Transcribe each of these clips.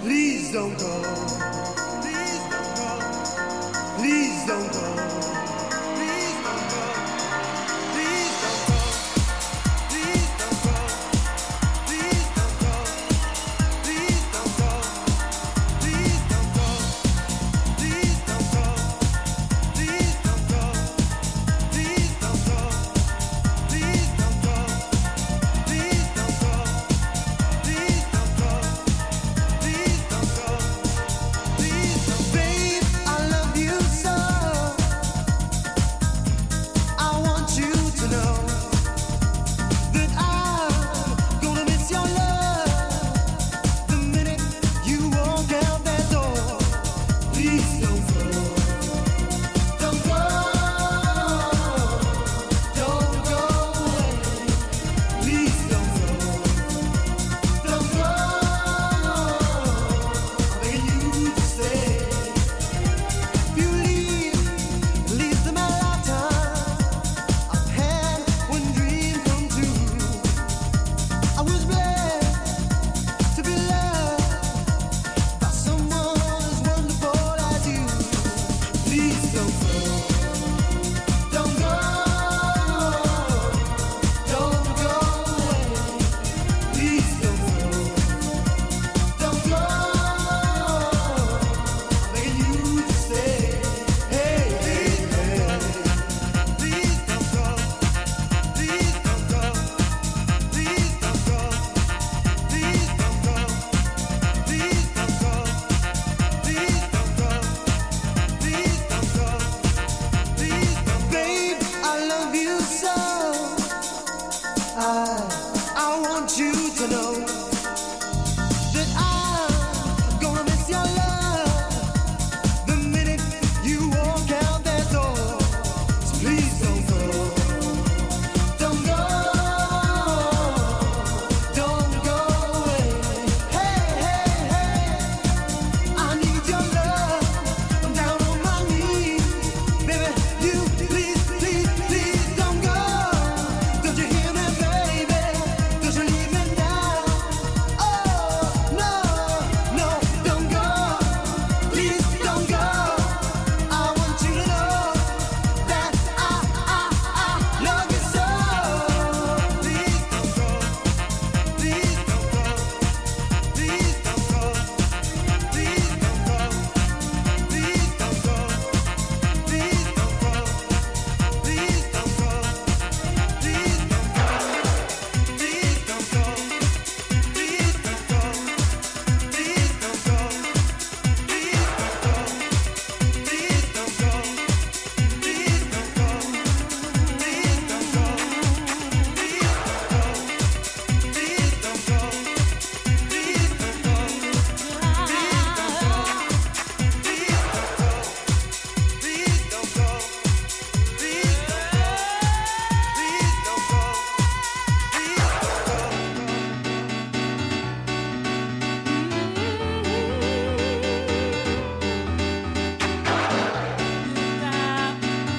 Please don't go. Please don't go. Please don't go.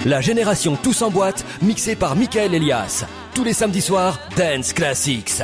La génération Tous en boîte, mixée par Michael Elias. Tous les samedis soirs, Dance Classics.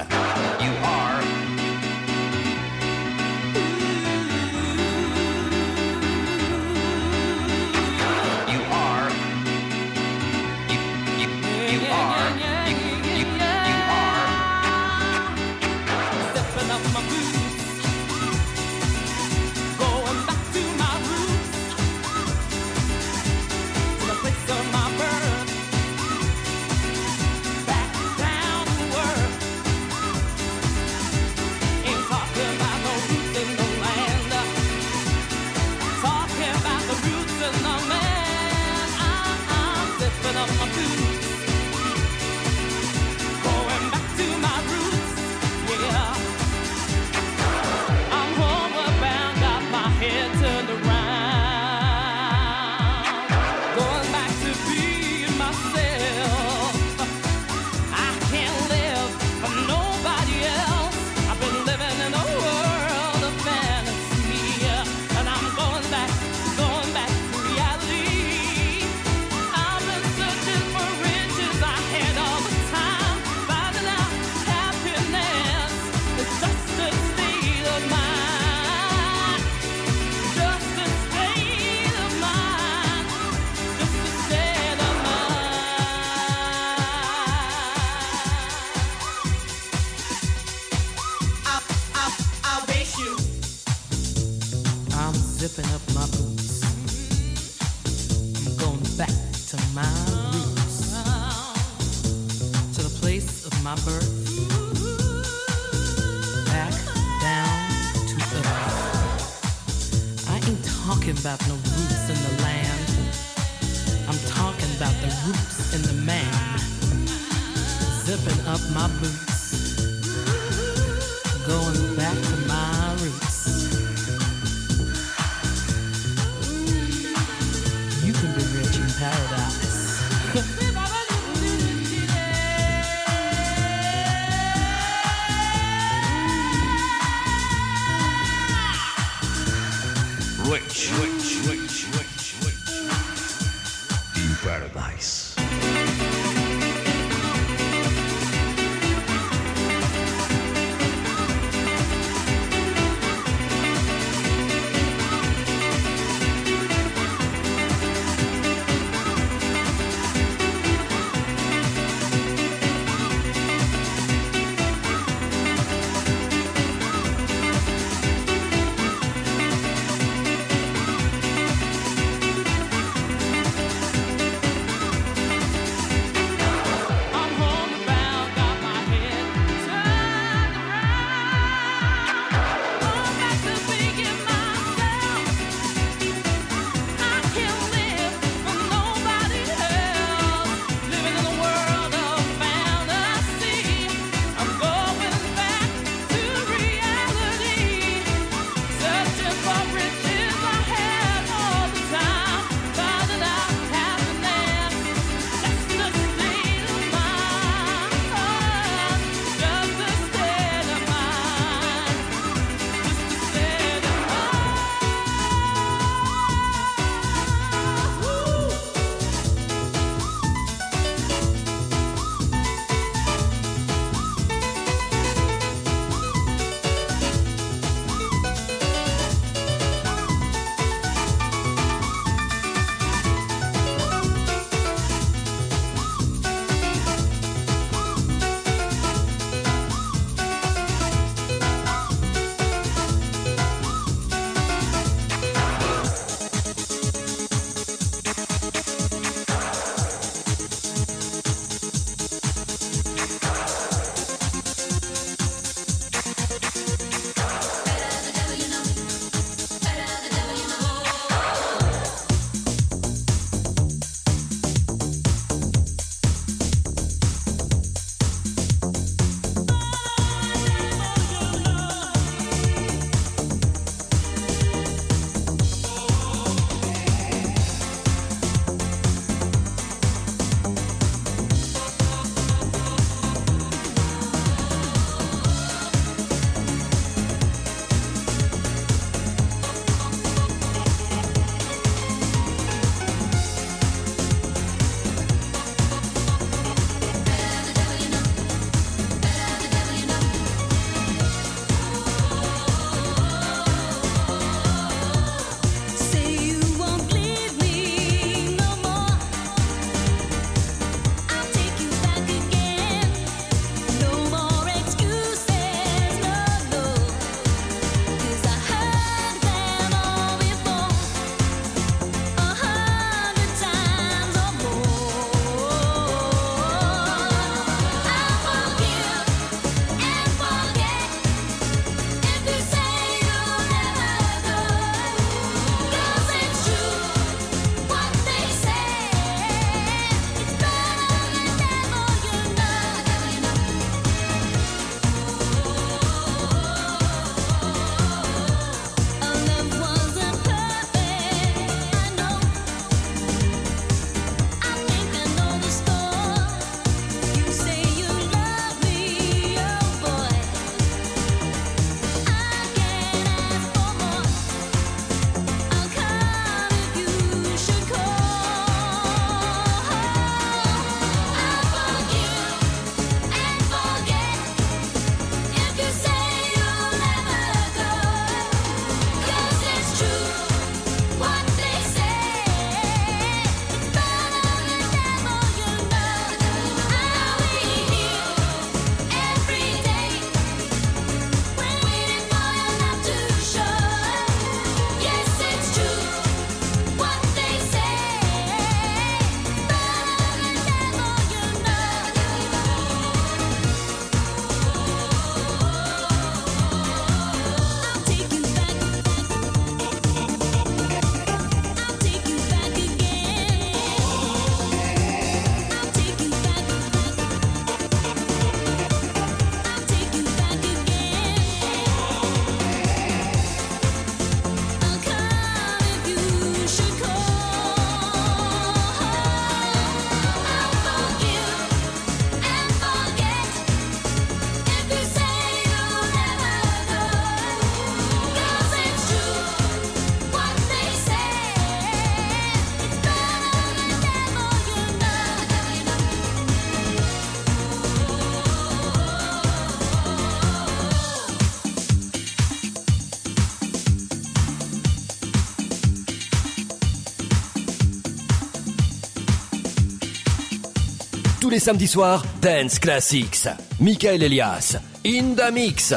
Les samedis soirs, Dance Classics. Michael Elias, in the mix.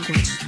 language.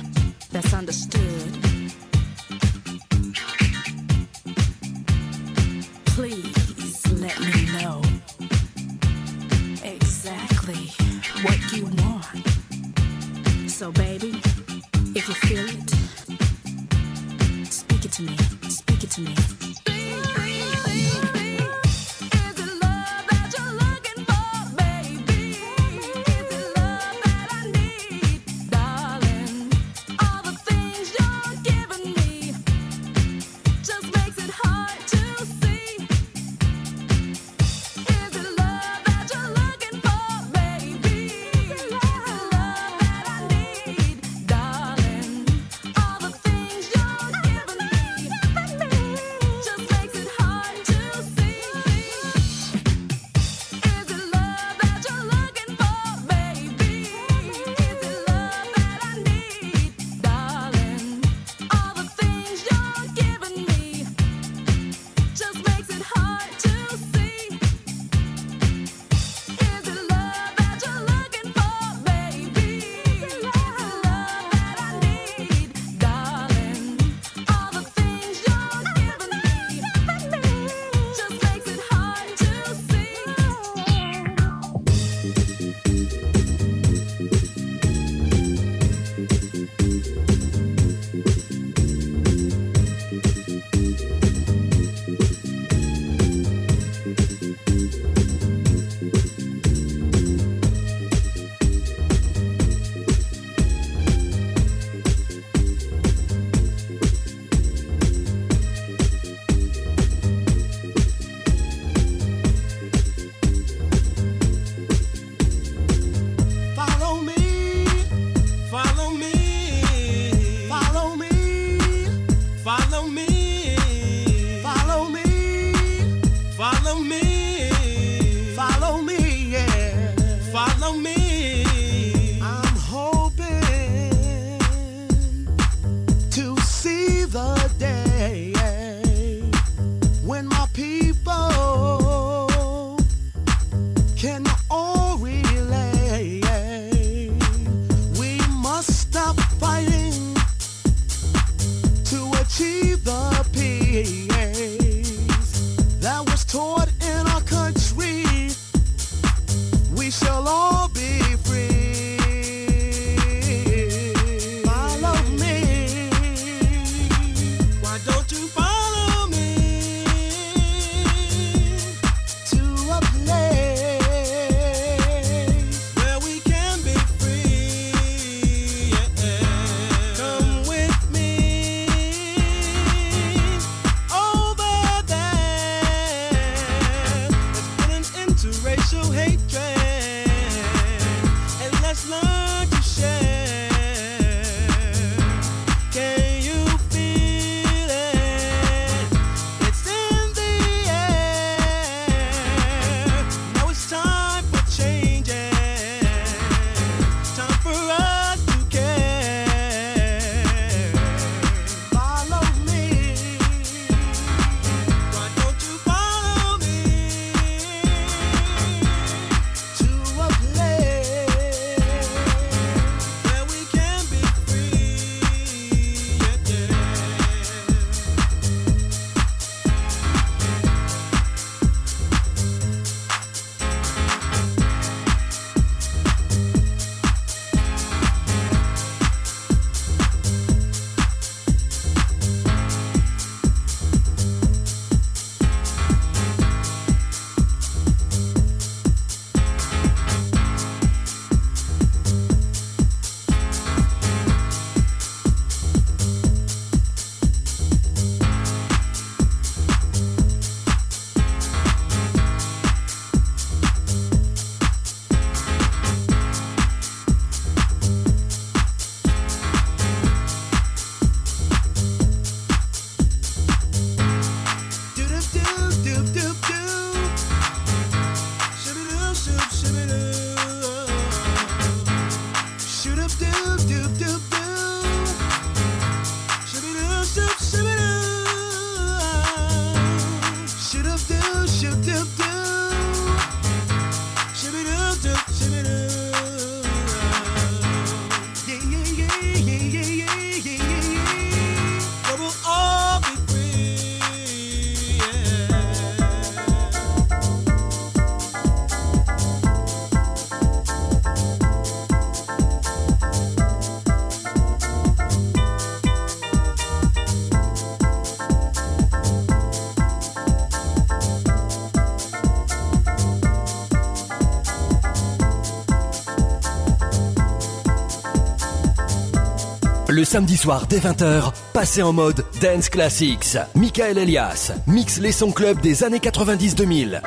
Le samedi soir dès 20h, passez en mode Dance Classics. Michael Elias mixe les sons club des années 90-2000.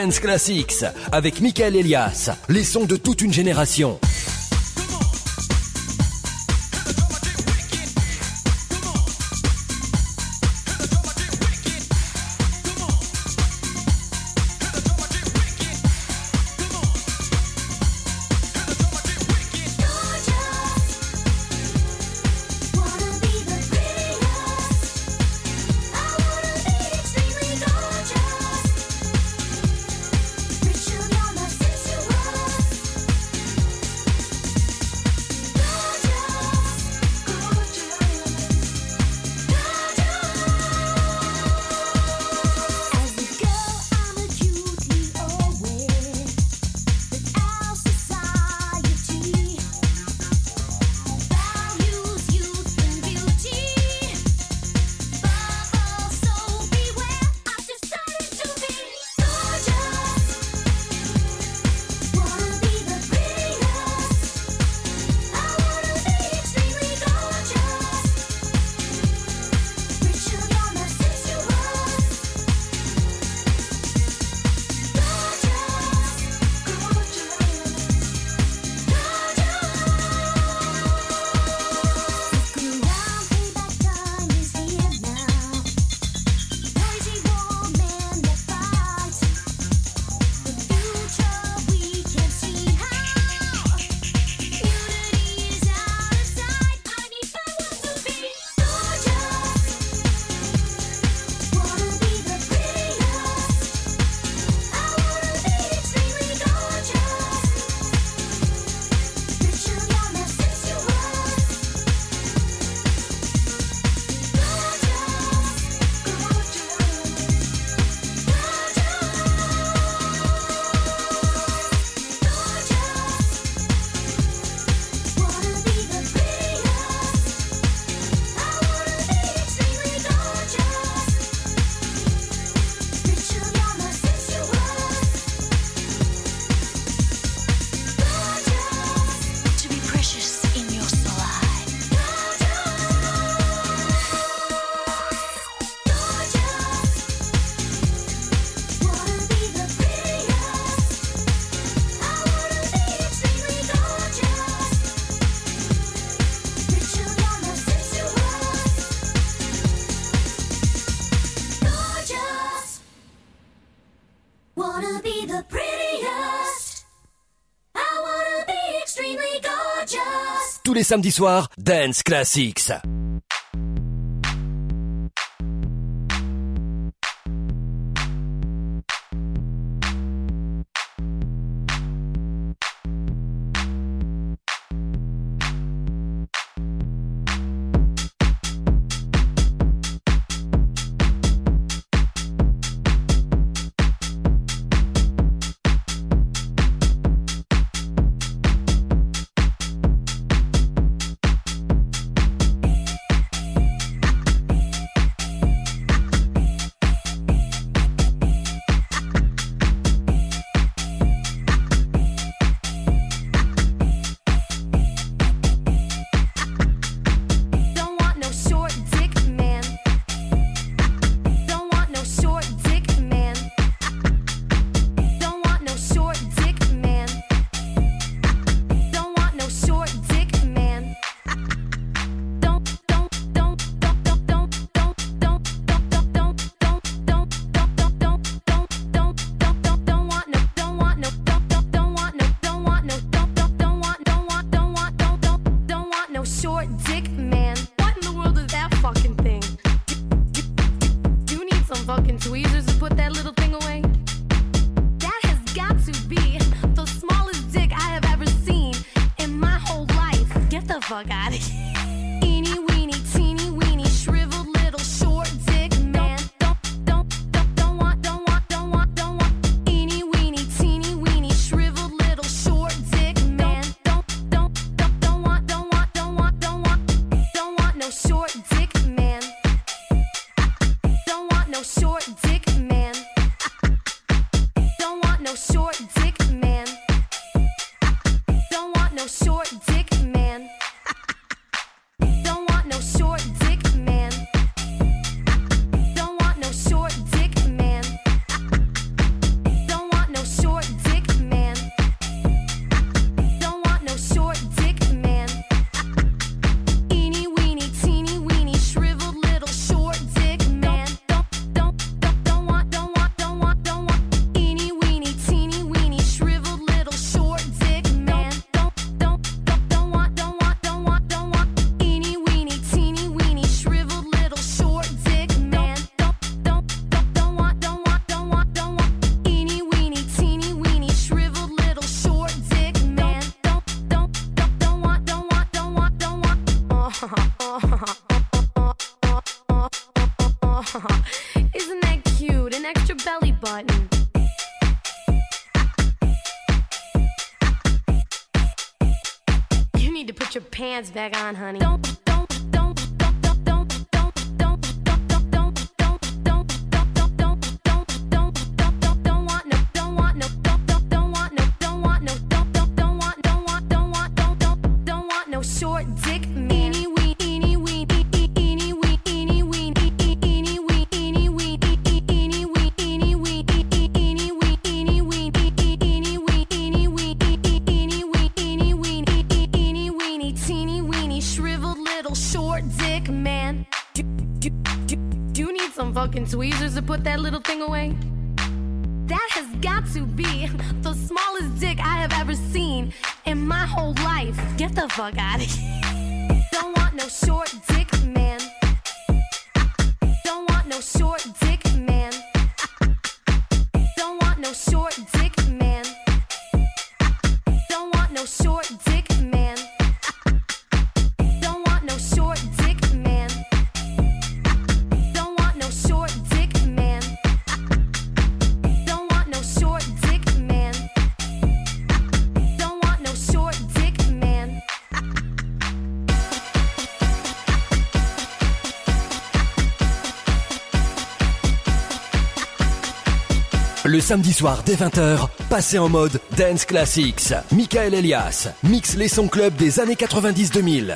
Dance Classics avec Michael Elias, les sons de toute une génération. Samedis soirs, Dance Classics. pants back on, honey. tweezers to put that little thing away? That has got to be the smallest dick I have ever seen in my whole life. Get the fuck out of here. Le samedi soir dès 20h, passez en mode Dance Classics. Michael Elias mixe les sons club des années 90-2000.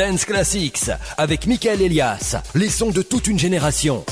Dance Classics avec Michael Elias, les sons de toute une génération.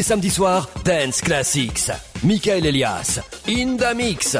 les samedis soirs, Dance Classics. Michael Elias, In the Mix.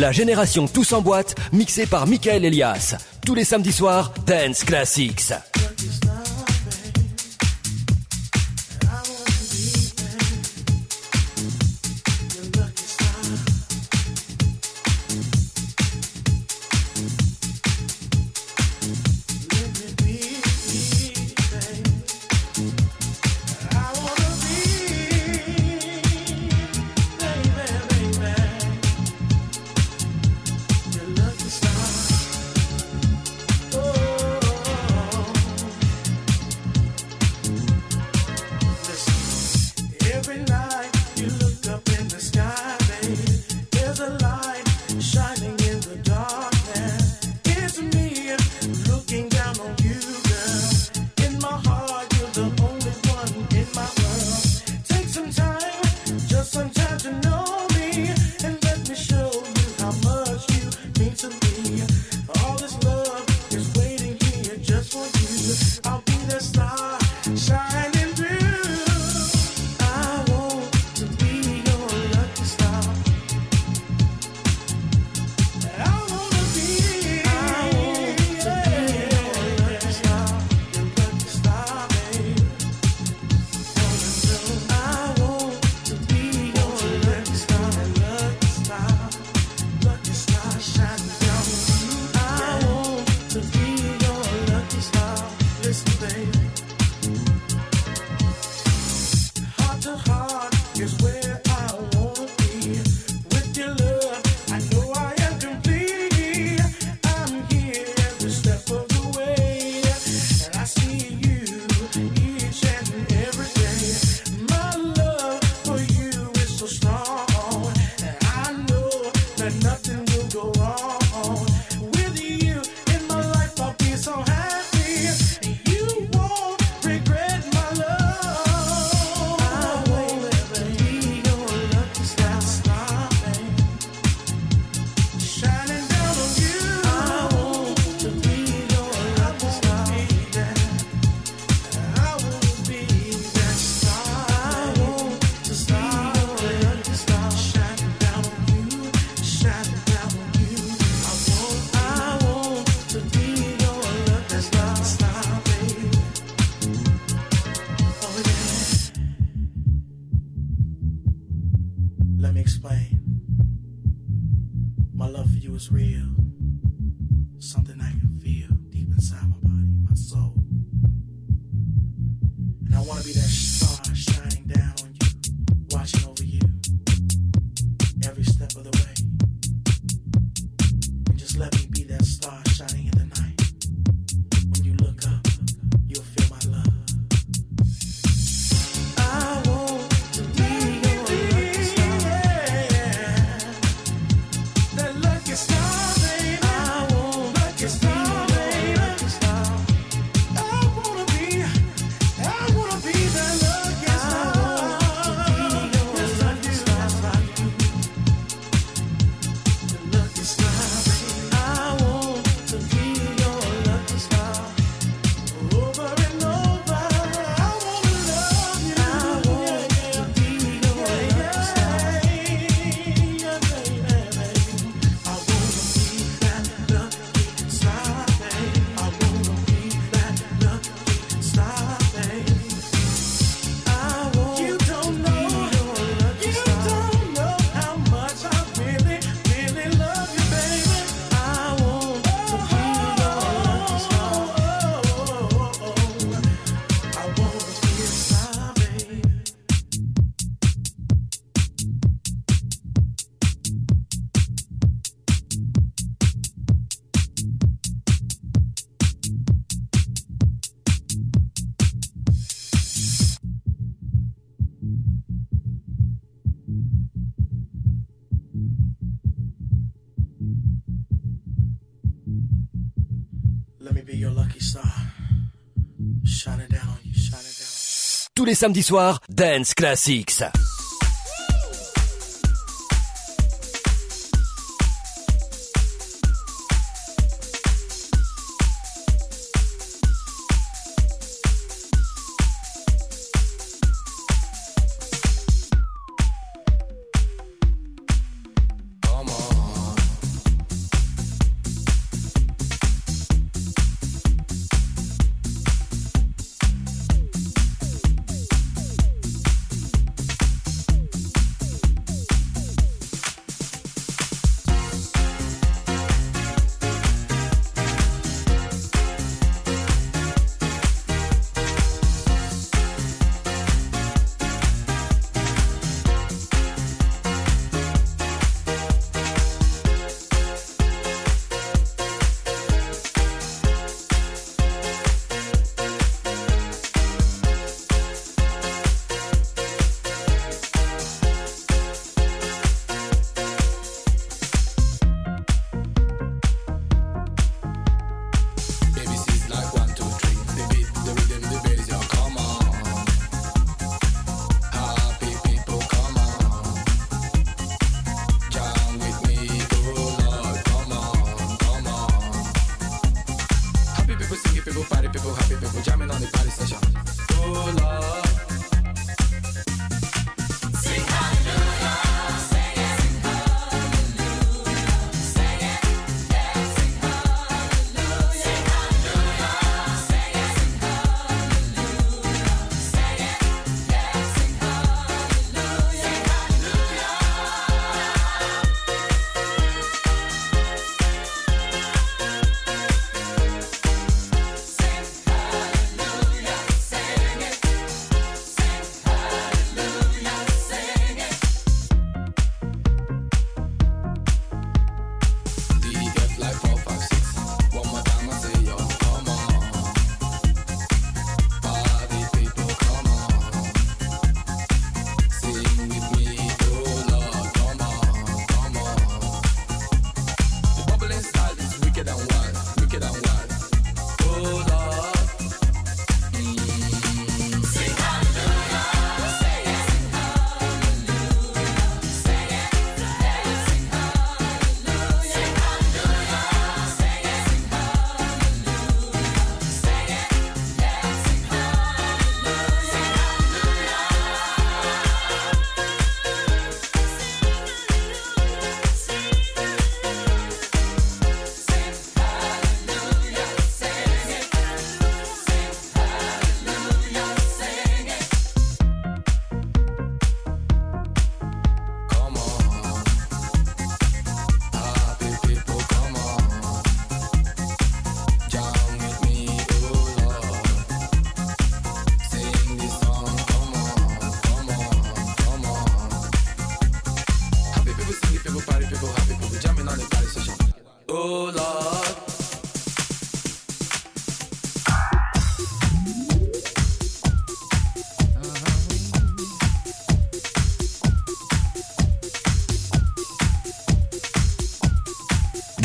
La génération Tous en boîte, mixée par Michael Elias. Tous les samedis soirs, Dance Classics. les samedis soirs, Dance Classics.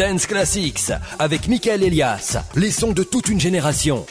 Dance Classics avec Michael Elias, les sons de toute une génération.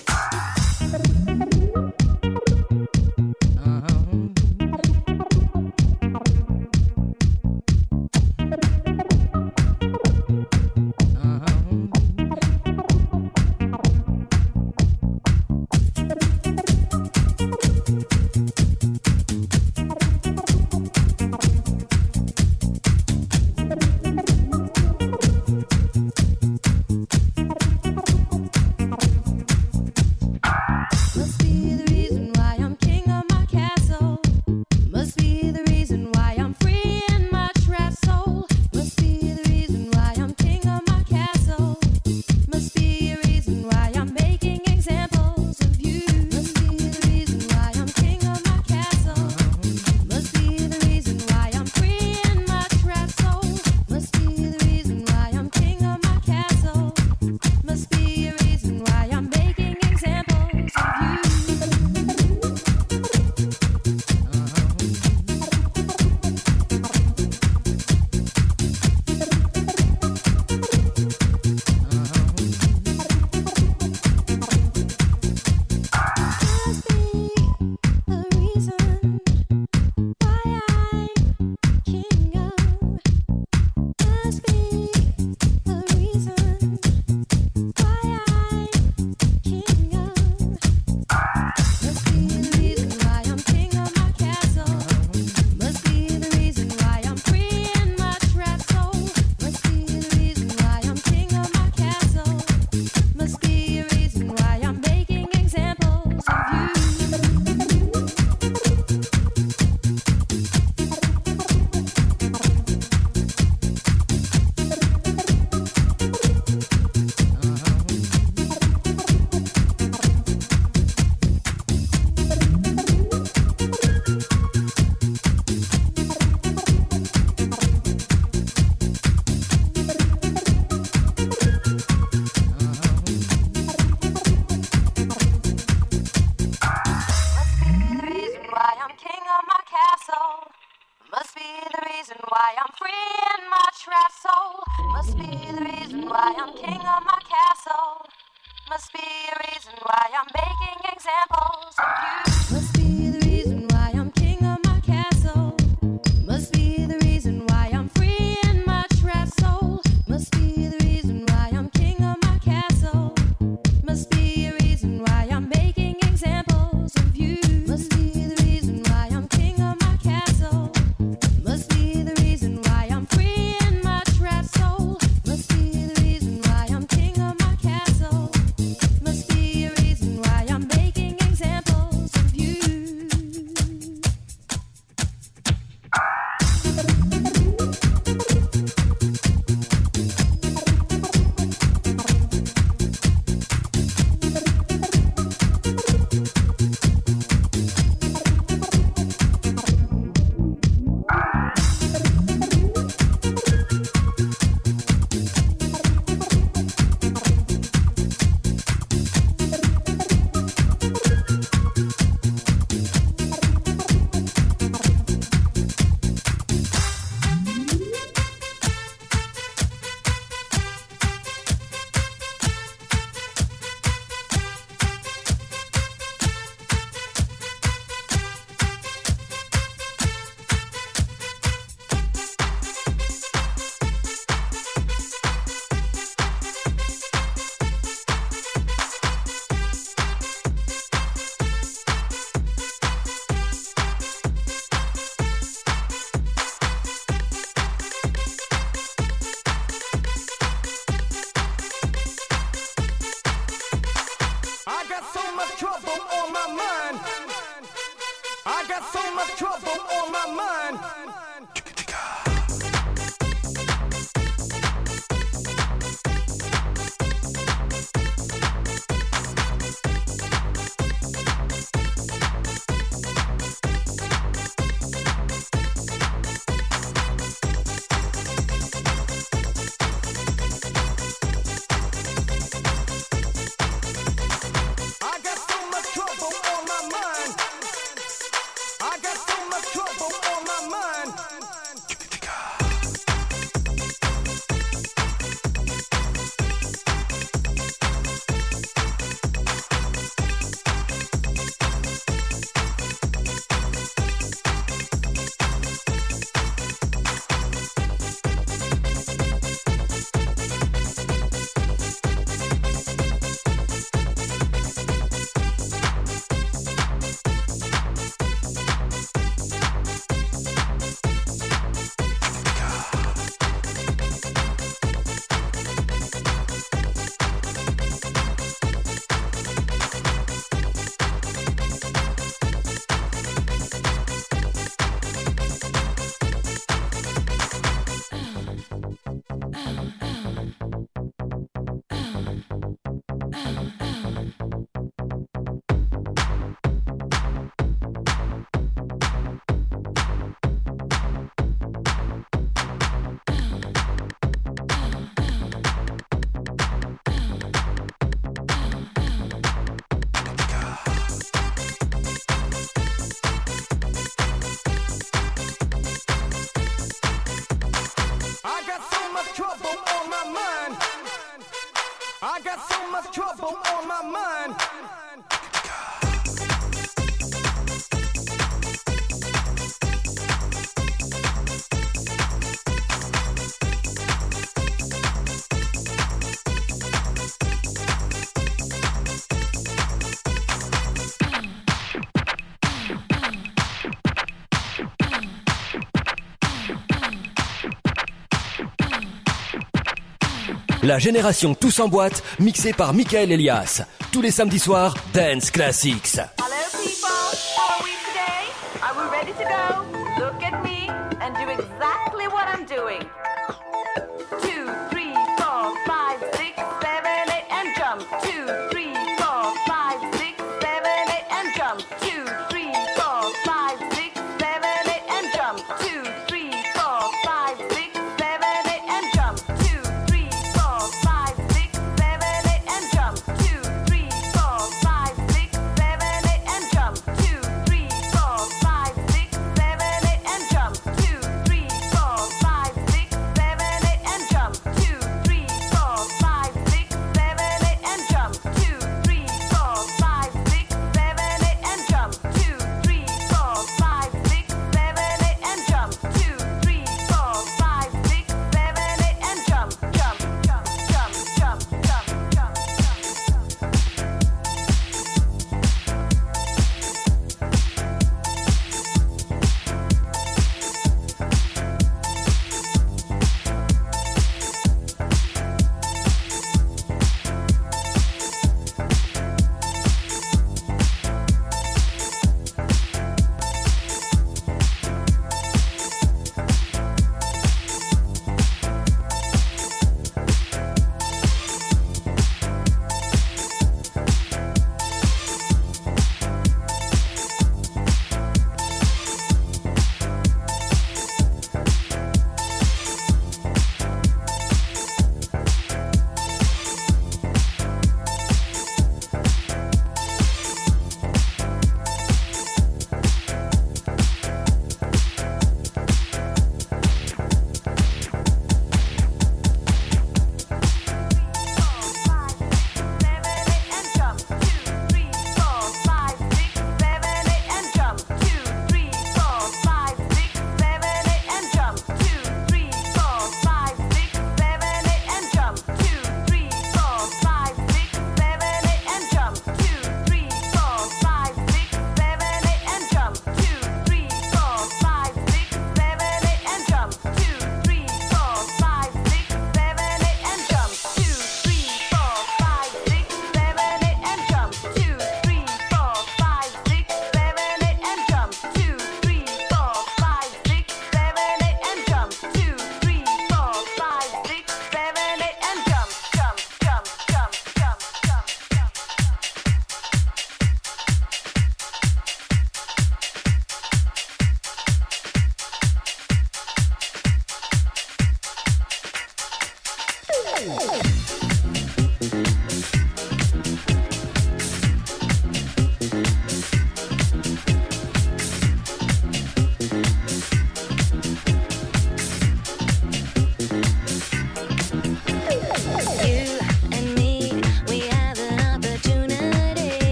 La génération Tous en boîte, mixée par Michael Elias. Tous les samedis soirs, Dance Classics.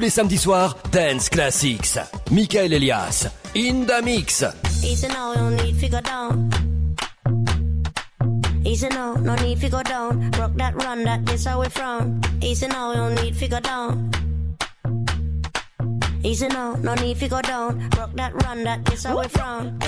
tous les samedis soirs, Dance Classics. Michael Elias, in the mix. Easy now, no need to go down. Easy now, no need to go down. Rock that run, that this away from. Easy now, no need to go down. Easy now, no need to go down. Rock that run, that this away from.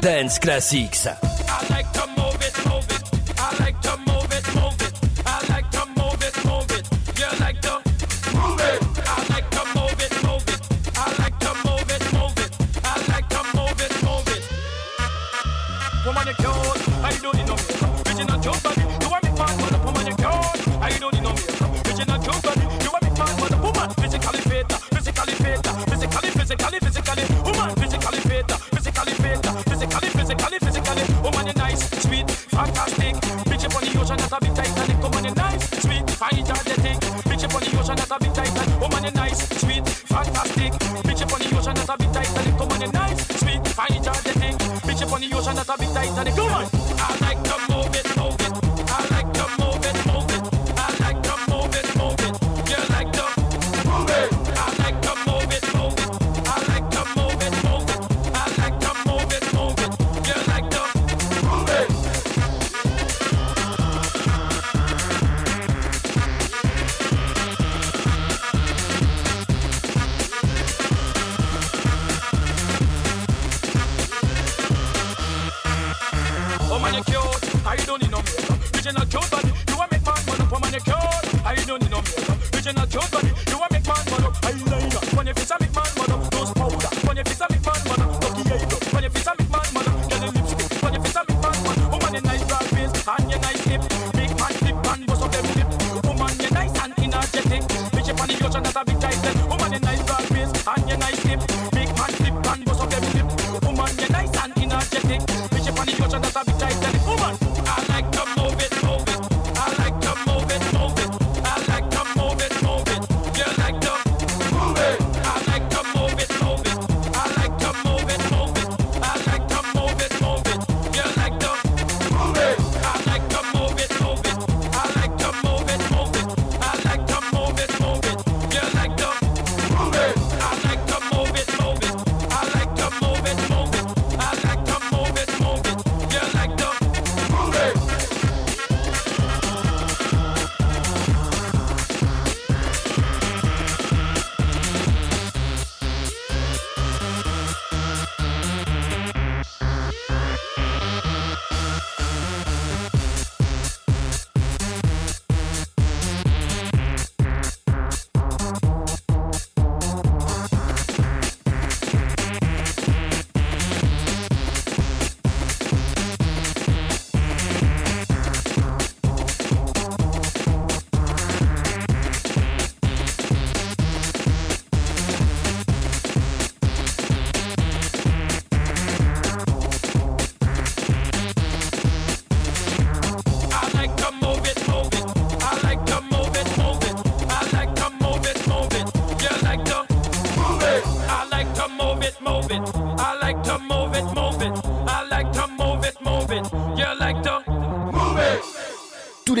Dance Classics.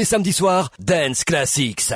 Les samedis soirs, Dance Classics.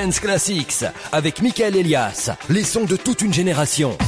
Dance Classics avec Michael Elias, les sons de toute une génération.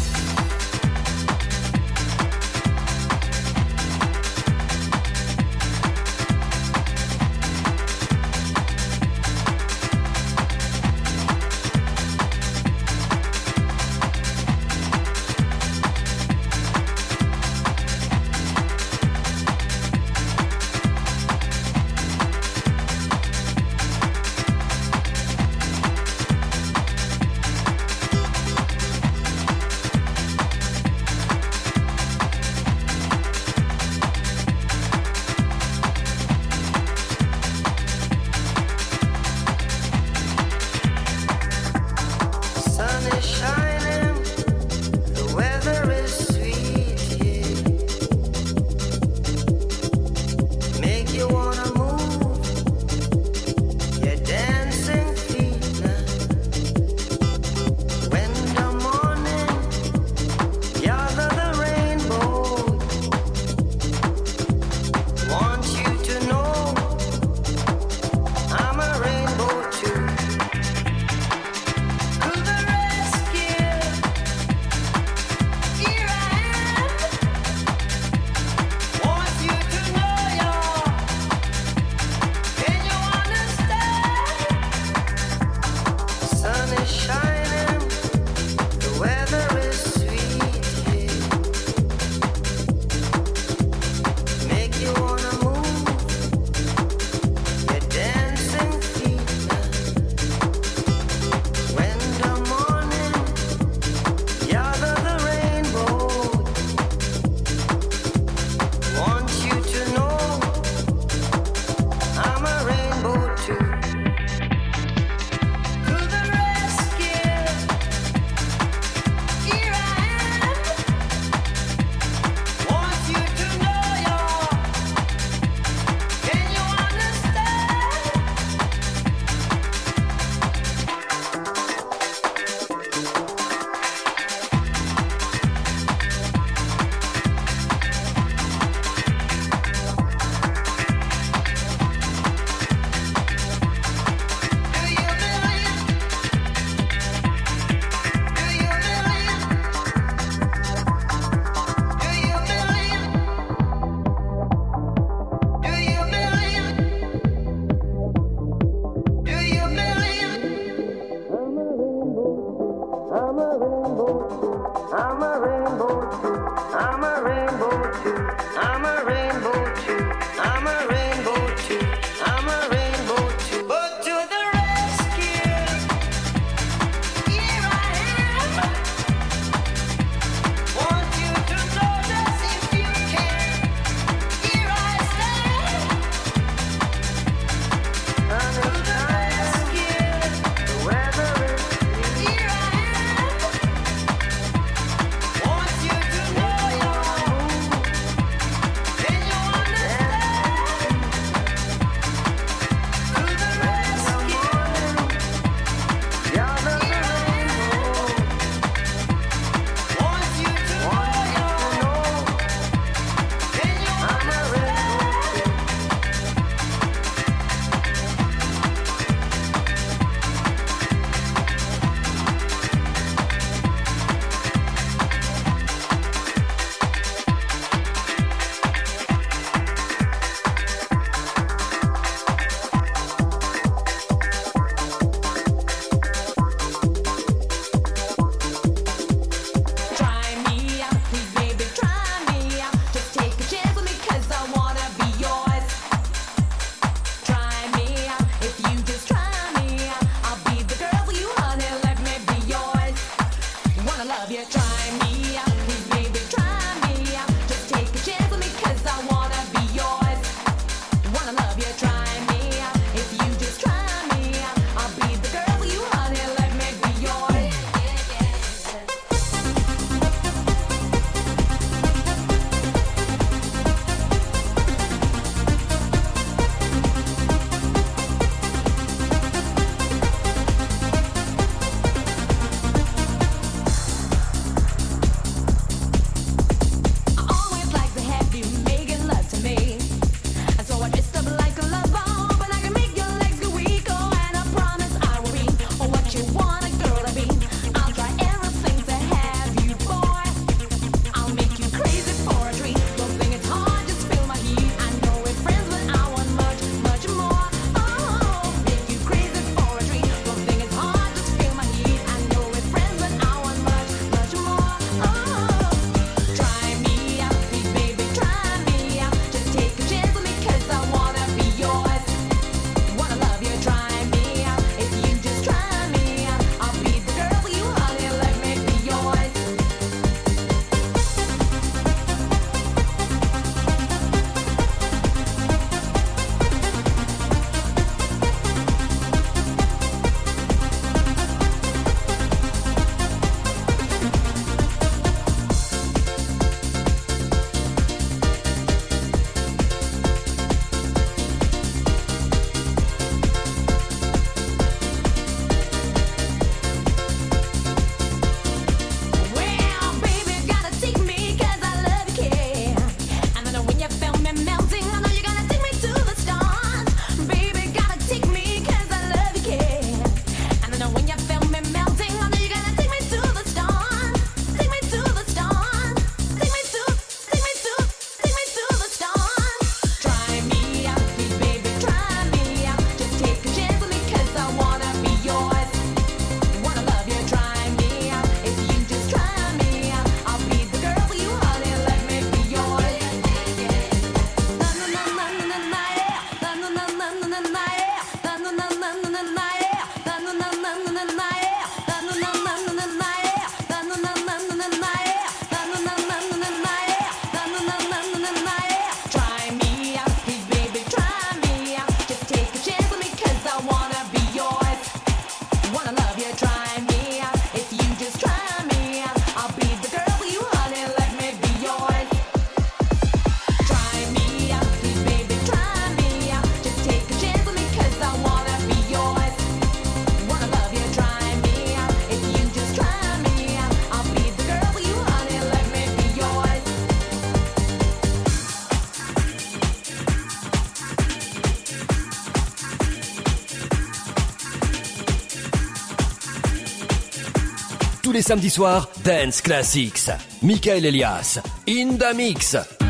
les samedis soirs, Dance Classics. Michael Elias, In Mix.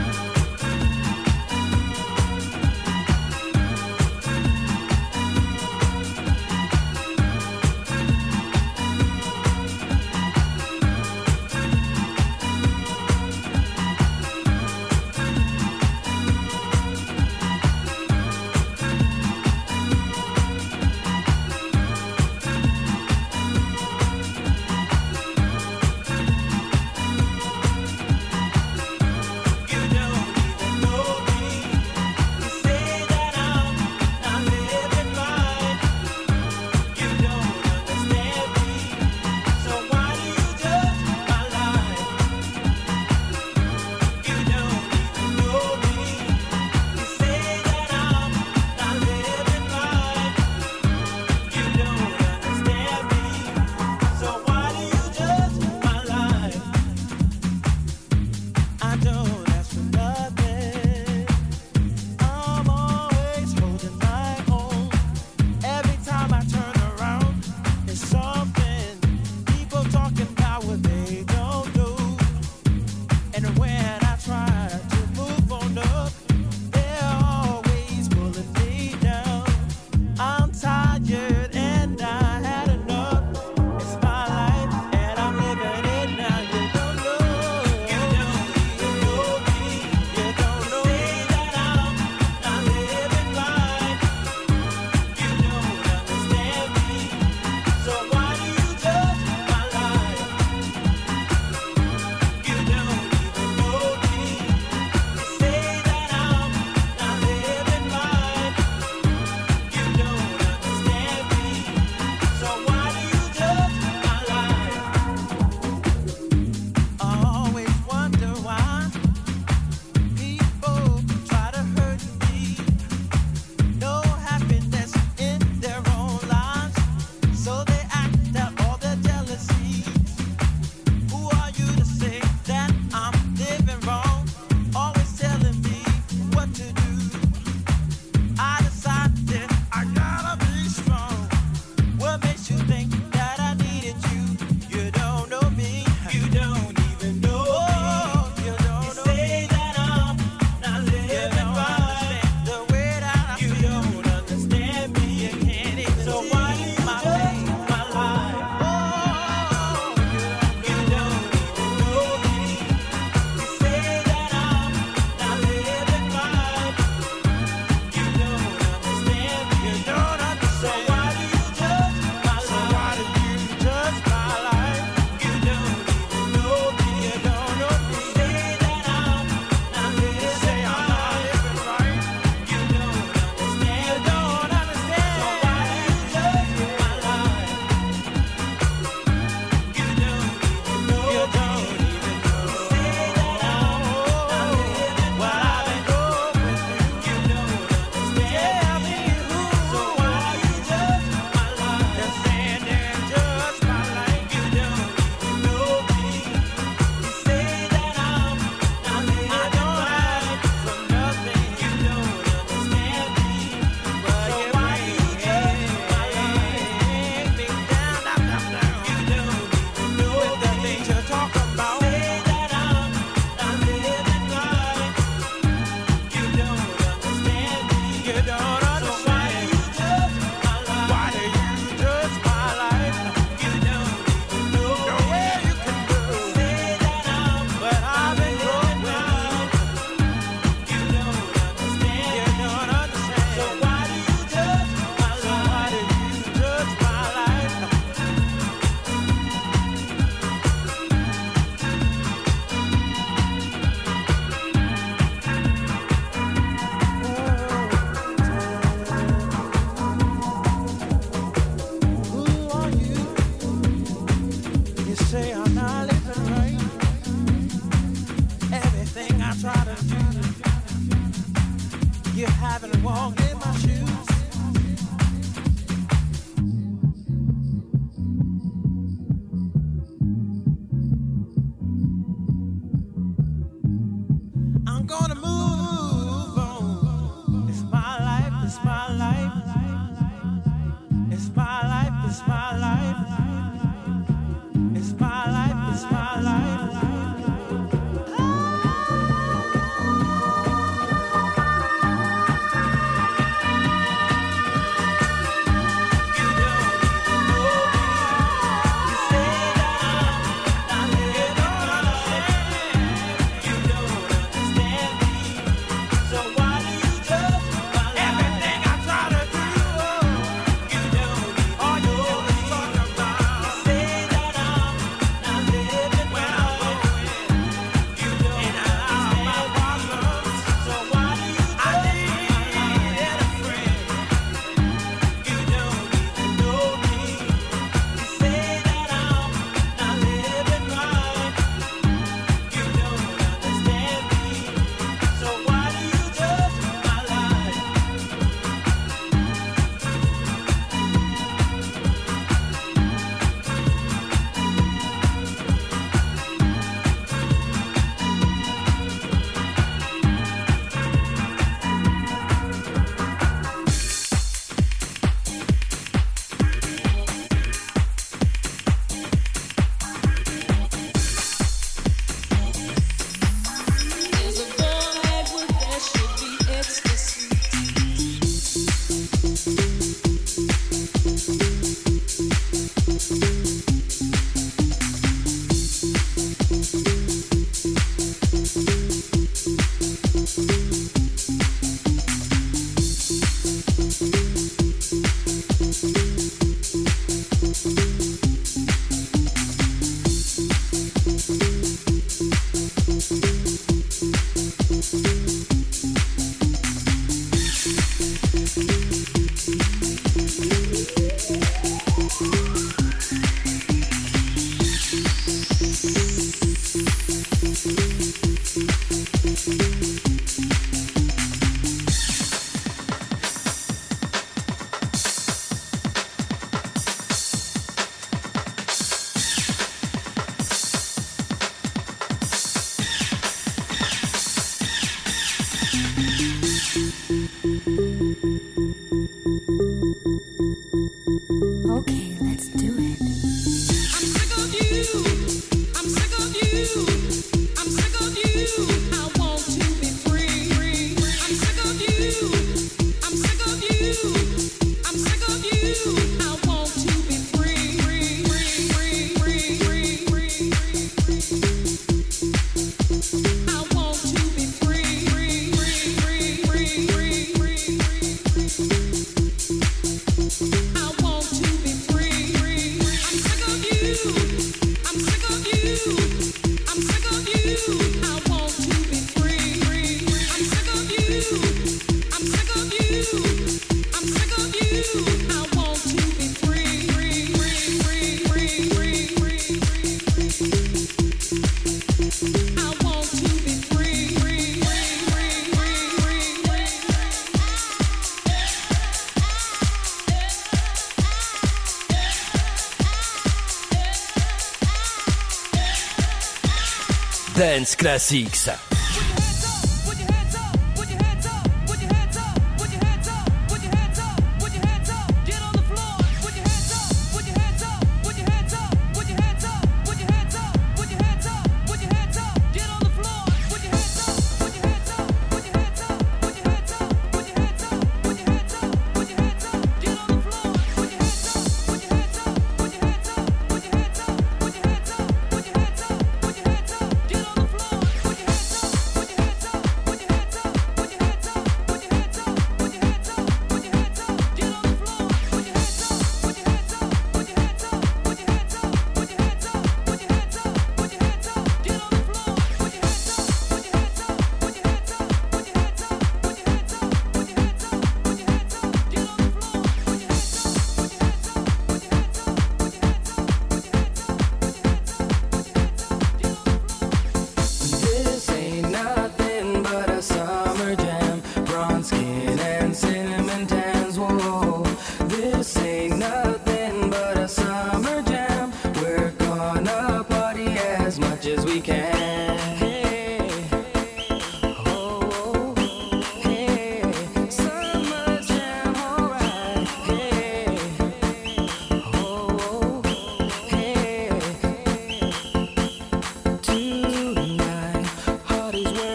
Dance Classics.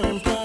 tiempo.